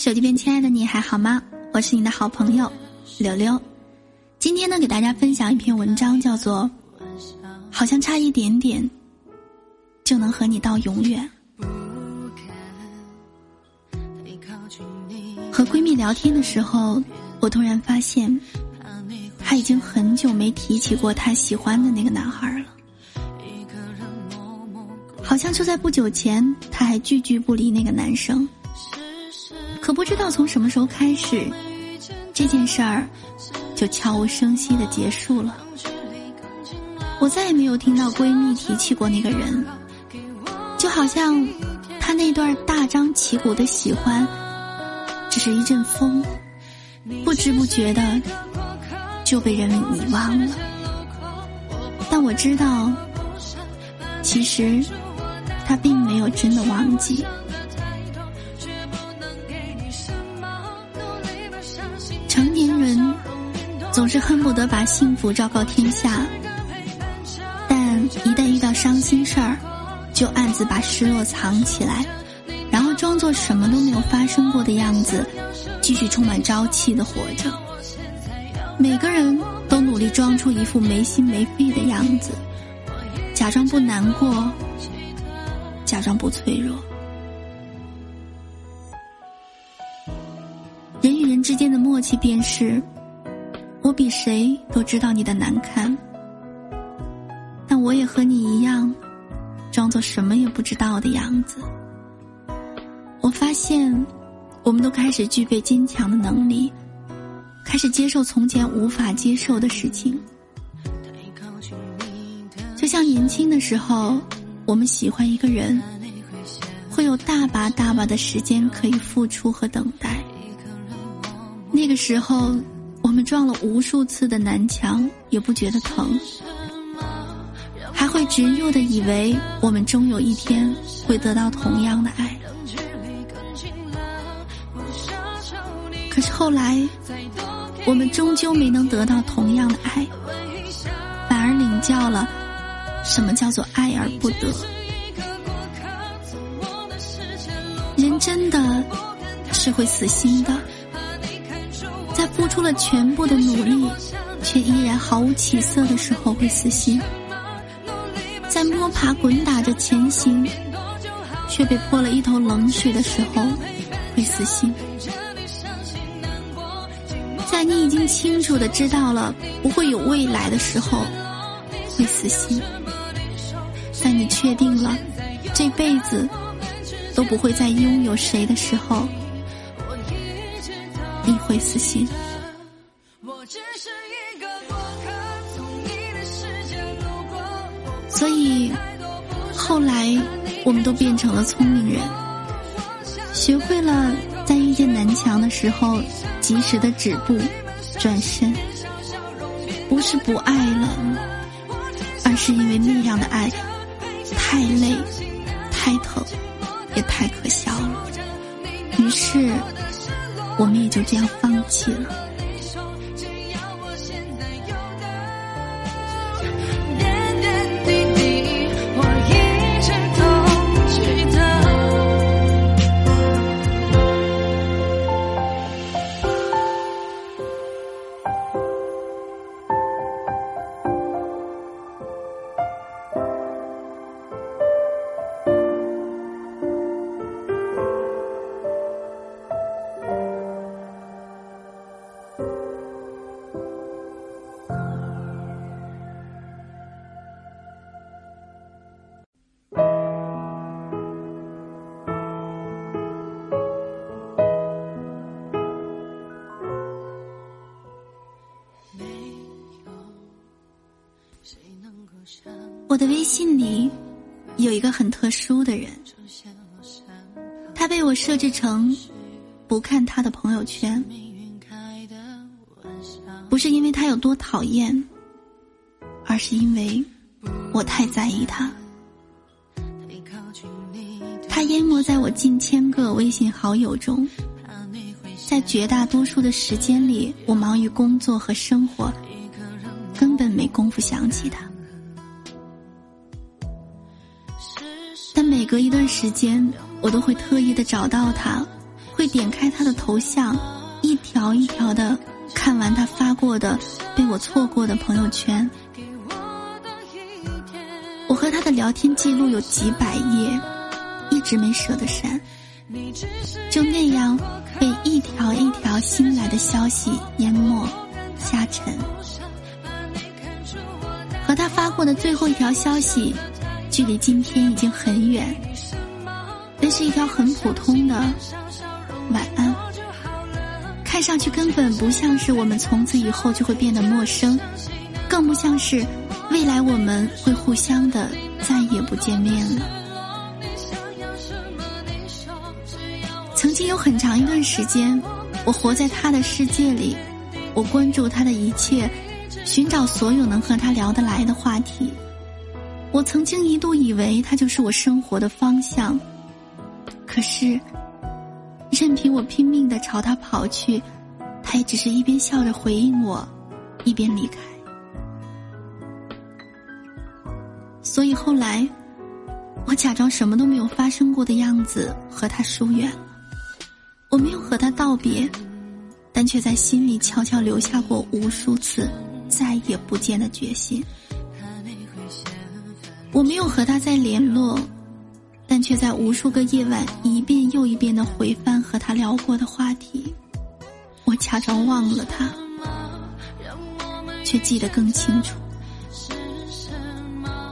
手机边亲爱的你还好吗？我是你的好朋友柳柳。今天呢，给大家分享一篇文章，叫做《好像差一点点就能和你到永远》。和闺蜜聊天的时候，我突然发现，她已经很久没提起过她喜欢的那个男孩了。好像就在不久前，她还句句不离那个男生。不知道从什么时候开始，这件事儿就悄无声息的结束了。我再也没有听到闺蜜提起过那个人，就好像她那段大张旗鼓的喜欢，只是一阵风，不知不觉的就被人们遗忘了。但我知道，其实她并没有真的忘记。总是恨不得把幸福昭告天下，但一旦遇到伤心事儿，就暗自把失落藏起来，然后装作什么都没有发生过的样子，继续充满朝气的活着。每个人都努力装出一副没心没肺的样子，假装不难过，假装不脆弱。人与人之间的默契便是，我比谁都知道你的难堪，但我也和你一样，装作什么也不知道的样子。我发现，我们都开始具备坚强的能力，开始接受从前无法接受的事情。就像年轻的时候，我们喜欢一个人，会有大把大把的时间可以付出和等待。那个时候，我们撞了无数次的南墙，也不觉得疼，还会执拗的以为我们终有一天会得到同样的爱。可是后来，我们终究没能得到同样的爱，反而领教了什么叫做爱而不得。人真的是会死心的。付出了全部的努力，却依然毫无起色的时候会死心；在摸爬滚打着前行，却被泼了一头冷水的时候会死心；在你已经清楚的知道了不会有未来的时候会死心；在你确定了这辈子都不会再拥有谁的时候。你会死心。所以，后来我们都变成了聪明人，学会了在遇见南墙的时候及时的止步、转身。不是不爱了，而是因为那样的爱太累、太疼，也太可笑了。于是。我们也就这样放弃了。我的微信里有一个很特殊的人，他被我设置成不看他的朋友圈，不是因为他有多讨厌，而是因为我太在意他。他淹没在我近千个微信好友中，在绝大多数的时间里，我忙于工作和生活。根本没工夫想起他，隔一段时间，我都会特意的找到他，会点开他的头像，一条一条的看完他发过的被我错过的朋友圈。我和他的聊天记录有几百页，一直没舍得删，就那样被一条一条新来的消息淹没、下沉。和他发过的最后一条消息，距离今天已经很远，那是一条很普通的晚安，看上去根本不像是我们从此以后就会变得陌生，更不像是。未来我们会互相的再也不见面了。曾经有很长一段时间，我活在他的世界里，我关注他的一切，寻找所有能和他聊得来的话题。我曾经一度以为他就是我生活的方向，可是，任凭我拼命的朝他跑去，他也只是一边笑着回应我，一边离开。所以后来，我假装什么都没有发生过的样子和他疏远了。我没有和他道别，但却在心里悄悄留下过无数次再也不见的决心。我没有和他再联络，但却在无数个夜晚一遍又一遍的回翻和他聊过的话题。我假装忘了他，却记得更清楚。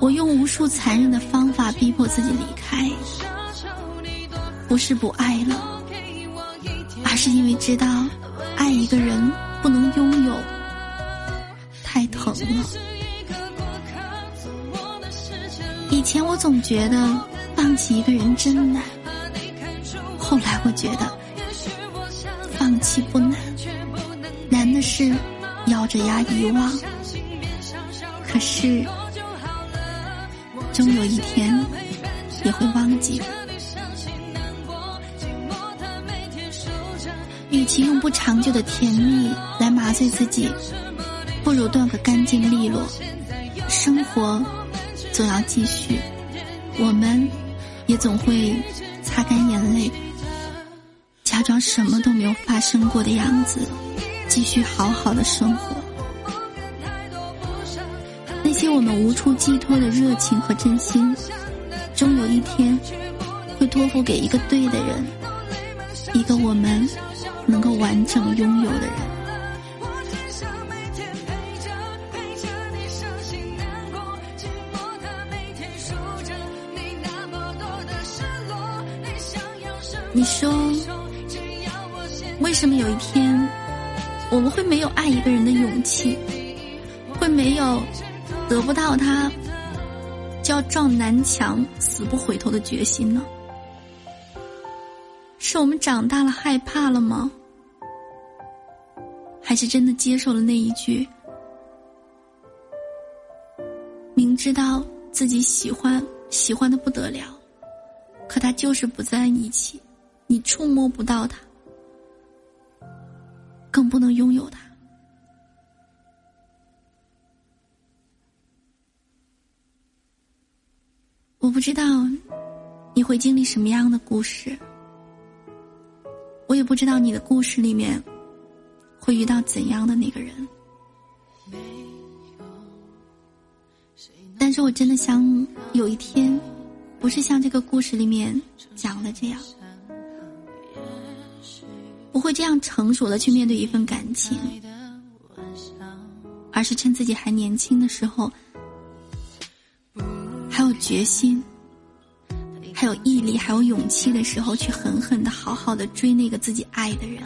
我用无数残忍的方法逼迫自己离开，不是不爱了，而是因为知道爱一个人不能拥有，太疼了。前我总觉得放弃一个人真难，后来我觉得放弃不难，难的是咬着牙遗忘。可是。终有一天也会忘记。与其用不长久的甜蜜来麻醉自己，不如断个干净利落。生活总要继续，我们也总会擦干眼泪，假装什么都没有发生过的样子，继续好好的生活。那些我们无处寄托的热情和真心，终有一天会托付给一个对的人，一个我们能够完整拥有的人。你说，为什么有一天我们会没有爱一个人的勇气，会没有？得不到他，就要撞南墙死不回头的决心呢？是我们长大了害怕了吗？还是真的接受了那一句？明知道自己喜欢，喜欢的不得了，可他就是不在一起，你触摸不到他，更不能拥有他。我不知道你会经历什么样的故事，我也不知道你的故事里面会遇到怎样的那个人。但是我真的想有一天，不是像这个故事里面讲的这样，会这样成熟的去面对一份感情，而是趁自己还年轻的时候。还有决心，还有毅力，还有勇气的时候，去狠狠的、好好的追那个自己爱的人。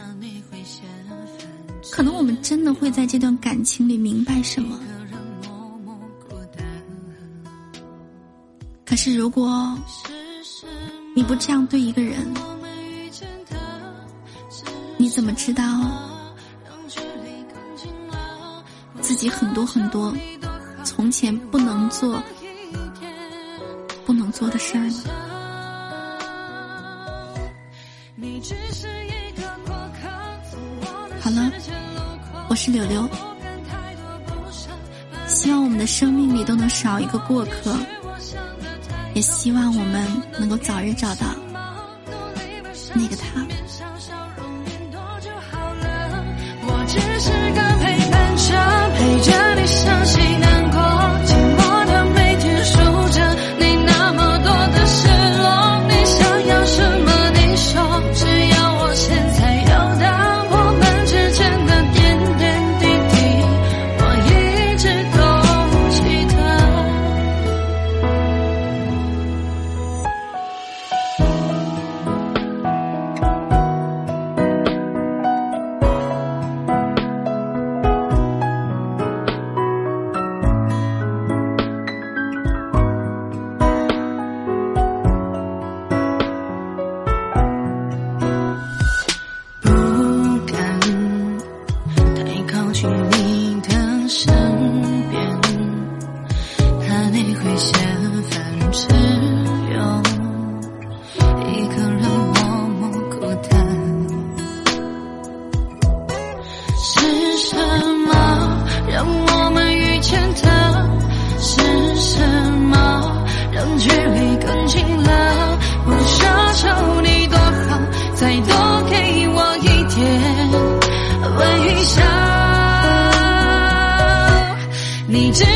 可能我们真的会在这段感情里明白什么。可是，如果你不这样对一个人，怎么知道自己很多很多从前不能做？不能做的事儿呢？好了，我是柳柳，希望我们的生命里都能少一个过客，也希望我们能够早日找到那个他。你只